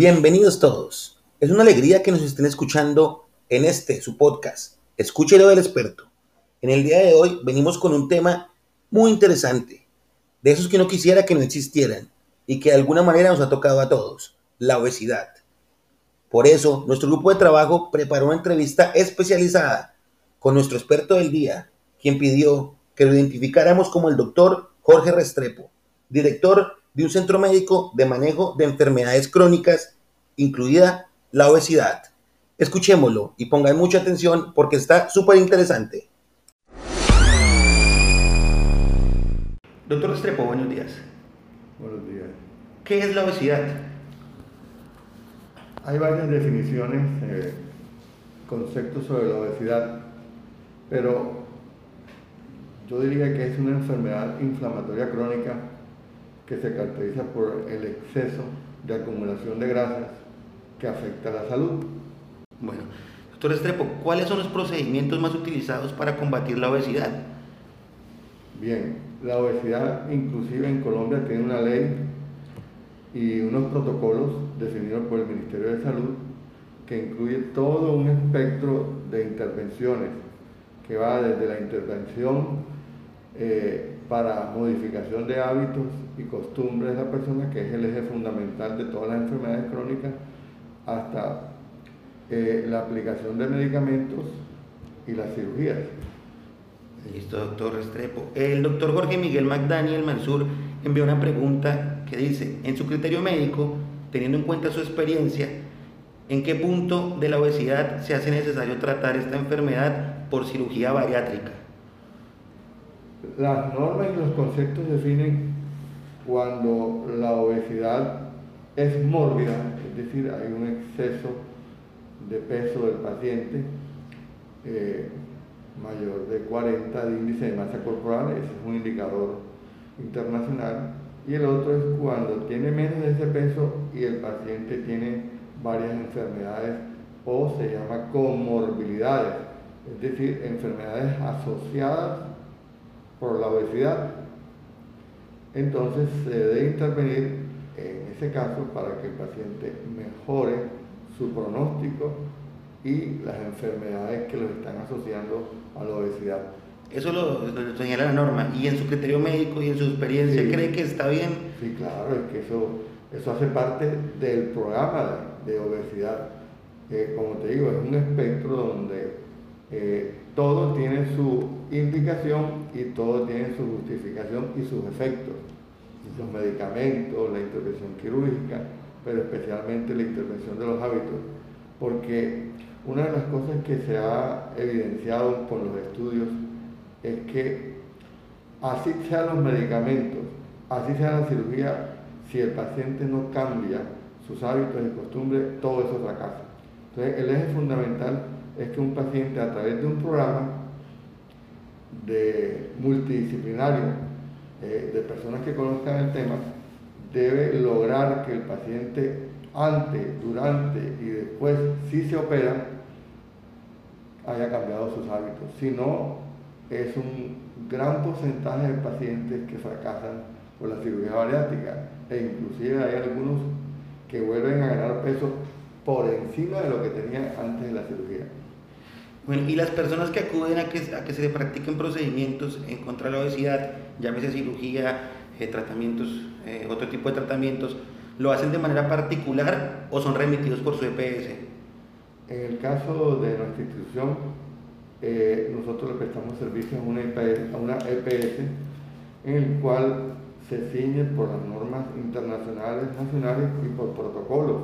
Bienvenidos todos. Es una alegría que nos estén escuchando en este, su podcast, Escúchelo del experto. En el día de hoy venimos con un tema muy interesante, de esos que no quisiera que no existieran y que de alguna manera nos ha tocado a todos, la obesidad. Por eso, nuestro grupo de trabajo preparó una entrevista especializada con nuestro experto del día, quien pidió que lo identificáramos como el doctor Jorge Restrepo, director de un centro médico de manejo de enfermedades crónicas, incluida la obesidad. Escuchémoslo y pongan mucha atención porque está súper interesante. Doctor Restrepo, buenos días. Buenos días. ¿Qué es la obesidad? Hay varias definiciones, eh, conceptos sobre la obesidad, pero yo diría que es una enfermedad inflamatoria crónica que se caracteriza por el exceso de acumulación de grasas que afecta a la salud. Bueno, doctor Estrepo, ¿cuáles son los procedimientos más utilizados para combatir la obesidad? Bien, la obesidad inclusive en Colombia tiene una ley y unos protocolos definidos por el Ministerio de Salud que incluye todo un espectro de intervenciones que va desde la intervención eh, para modificación de hábitos y costumbres de la persona, que es el eje fundamental de todas las enfermedades crónicas, hasta eh, la aplicación de medicamentos y las cirugías. Listo, doctor Restrepo. El doctor Jorge Miguel McDaniel Mansur envió una pregunta que dice, en su criterio médico, teniendo en cuenta su experiencia, ¿en qué punto de la obesidad se hace necesario tratar esta enfermedad por cirugía bariátrica? Las normas y los conceptos definen cuando la obesidad es mórbida, es decir, hay un exceso de peso del paciente eh, mayor de 40 de índice de masa corporal, ese es un indicador internacional, y el otro es cuando tiene menos de ese peso y el paciente tiene varias enfermedades o se llama comorbilidades, es decir, enfermedades asociadas por la obesidad. Entonces se debe intervenir en ese caso para que el paciente mejore su pronóstico y las enfermedades que lo están asociando a la obesidad. Eso lo, señala la norma. ¿Y en su criterio médico y en su experiencia cree que está bien? Sí, claro, es que eso, eso hace parte del programa de, obesidad. Eh, como te digo, es un espectro donde eh, todo tiene su indicación y todo tiene su justificación y sus efectos. Los medicamentos, la intervención quirúrgica, pero especialmente la intervención de los hábitos. Porque una de las cosas que se ha evidenciado con los estudios es que así sean los medicamentos, así sea la cirugía, si el paciente no cambia sus hábitos y costumbres, todo eso fracasa. Entonces, el eje fundamental es que un paciente a través de un programa de multidisciplinario eh, de personas que conozcan el tema debe lograr que el paciente antes, durante y después, si se opera, haya cambiado sus hábitos. Si no, es un gran porcentaje de pacientes que fracasan por la cirugía bariátrica e inclusive hay algunos que vuelven a ganar peso por encima de lo que tenían antes de la cirugía. Bueno, y las personas que acuden a que, a que se le practiquen procedimientos en contra de la obesidad, llámese cirugía, eh, tratamientos, eh, otro tipo de tratamientos, ¿lo hacen de manera particular o son remitidos por su EPS? En el caso de nuestra institución, eh, nosotros le prestamos servicio a una, EPS, EPS en el cual se ciñe por las normas internacionales, nacionales y por protocolos.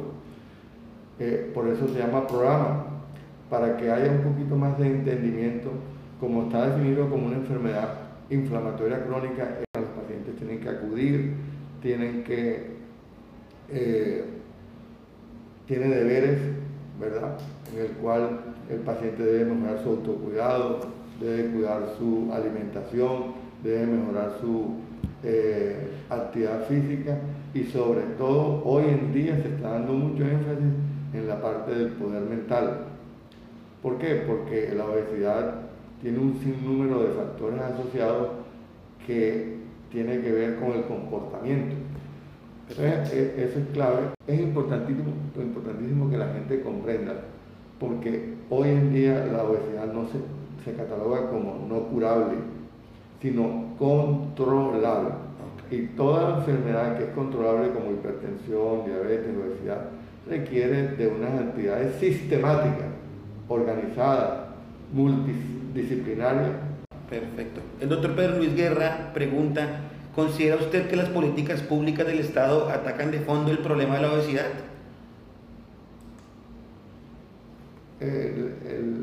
por eso se llama programa para que haya un poquito más de entendimiento, como está definido como una enfermedad inflamatoria crónica, los pacientes tienen que acudir, tienen que, eh, tiene deberes, ¿verdad? En el cual el paciente debe mejorar su autocuidado, debe cuidar su alimentación, debe mejorar su eh, actividad física y sobre todo hoy en día se está dando mucho énfasis en la parte del poder mental ¿Por qué? Porque la obesidad tiene un sinnúmero de factores asociados que tiene que ver con el comportamiento. Eh, eso es clave. Es importantísimo, importantísimo que la gente comprenda, porque hoy en día la obesidad no se, se cataloga como no curable, sino controlable. Y toda enfermedad que es controlable como hipertensión, diabetes, obesidad, requiere de unas actividades sistemáticas, organizadas, multidisciplinarias. Perfecto. El doctor Pedro Luis Guerra pregunta, ¿considera usted que las políticas públicas del Estado atacan de fondo el problema de la obesidad?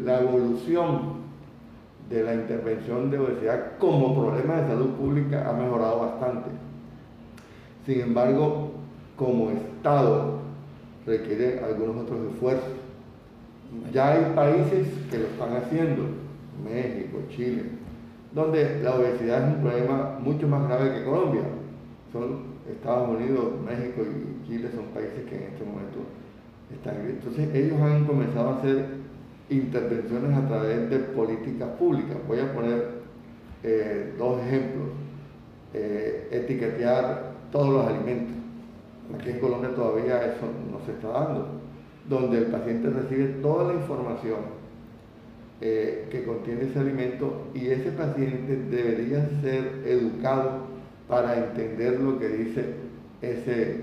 la evolución de la intervención de obesidad como problema de salud pública ha mejorado bastante. Sin embargo, como Estado requiere algunos otros esfuerzos. Ya hay países que lo están haciendo, México, Chile, donde la obesidad es un problema mucho más grave que Colombia. Son Estados Unidos, México y Chile son países que en este momento están. Entonces ellos han comenzado a hacer intervenciones a través de políticas públicas. Voy a poner eh, dos ejemplos. Eh, etiquetear todos los alimentos. Aquí en Colombia todavía eso no se está dando, donde el paciente recibe toda la información eh, que contiene ese alimento y ese paciente debería ser educado para entender lo que dice ese,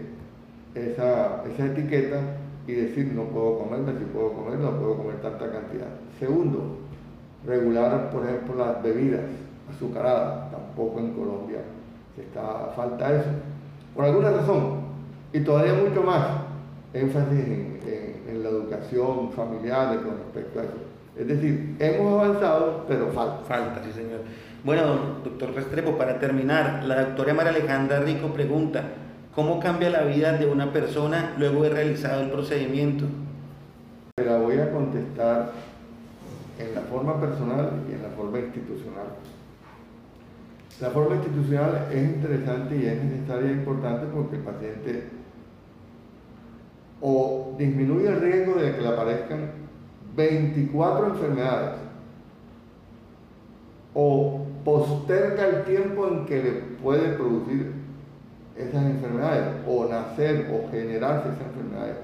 esa, esa etiqueta y decir no puedo comerme, si puedo comer, no puedo comer tanta cantidad. Segundo, regular, por ejemplo, las bebidas azucaradas. Tampoco en Colombia se está, falta eso. Por alguna razón. Y todavía mucho más énfasis en, en la educación familiar con respecto a eso. Es decir, hemos avanzado, pero falta. Falta, sí, señor. Bueno, doctor Restrepo, para terminar, la doctora María Alejandra Rico pregunta, ¿Cómo cambia la vida de una persona luego de realizado el procedimiento? La voy a contestar en la forma personal y en la forma institucional. La forma institucional es interesante y es necesaria e importante porque el paciente o disminuye el riesgo de que le aparezcan 24 enfermedades o posterga el tiempo en que le puede producir esas enfermedades, o nacer o generarse esas enfermedades,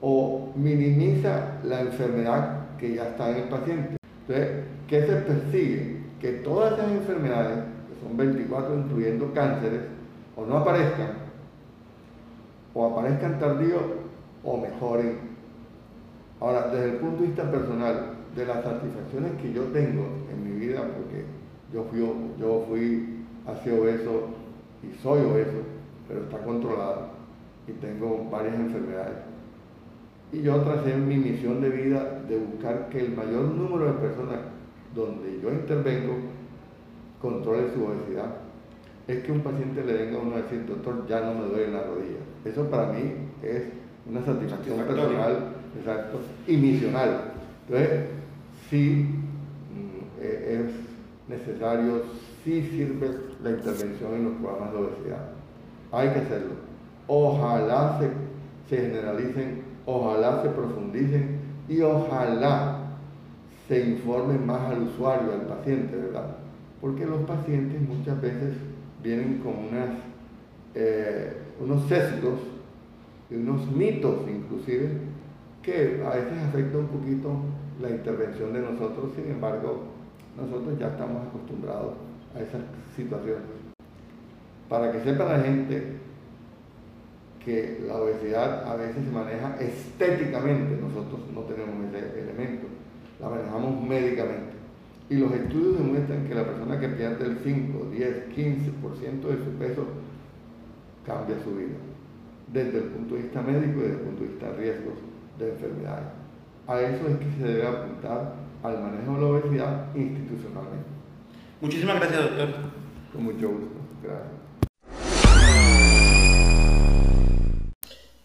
o minimiza la enfermedad que ya está en el paciente. Entonces, ¿qué se persigue? Que todas esas enfermedades, que son 24 incluyendo cánceres, o no aparezcan, o aparezcan tardío, o mejoren. Ahora, desde el punto de vista personal, de las satisfacciones que yo tengo en mi vida, porque yo fui, yo fui así obeso y soy obeso, pero está controlado y tengo varias enfermedades. Y yo tracé mi misión de vida de buscar que el mayor número de personas donde yo intervengo controle su obesidad. Es que un paciente le venga a uno a decir, doctor, ya no me duele la rodilla. Eso para mí es una satisfacción personal exacto, y misional. Entonces, sí mm, e-, es necesario, sí sirve la intervención en los programas de obesidad. Hay que hacerlo. Ojalá se, se generalicen, ojalá se profundicen y ojalá se informe más al usuario, al paciente, ¿verdad? Porque los pacientes muchas veces vienen con unas, eh, unos sesgos y unos mitos inclusive que a veces afecta un poquito la intervención de nosotros, sin embargo, nosotros ya estamos acostumbrados a esas situaciones. Para que sepa la gente que la obesidad a veces se maneja estéticamente, nosotros no tenemos ese elemento, la manejamos médicamente. Y los estudios demuestran que la persona que pierde el 5, 10, 15% de su peso cambia su vida, desde el punto de vista médico y desde el punto de vista de riesgos de enfermedades. A eso es que se debe apuntar al manejo de la obesidad institucionalmente. Muchísimas gracias, doctor. Con mucho gusto. Gracias.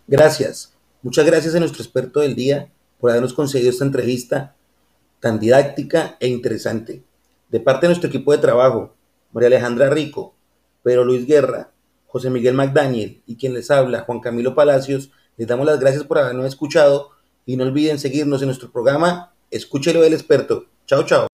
Gracias. Muchas gracias a nuestro experto del día por habernos concedido esta entrevista tan didáctica e interesante. De parte de nuestro equipo de trabajo, María Alejandra Rico, Pedro Luis Guerra, José Miguel McDaniel y quien les habla, Juan Camilo Palacios, les damos las gracias por habernos escuchado y no olviden seguirnos en nuestro programa Escúchelo del experto. Chao, chao.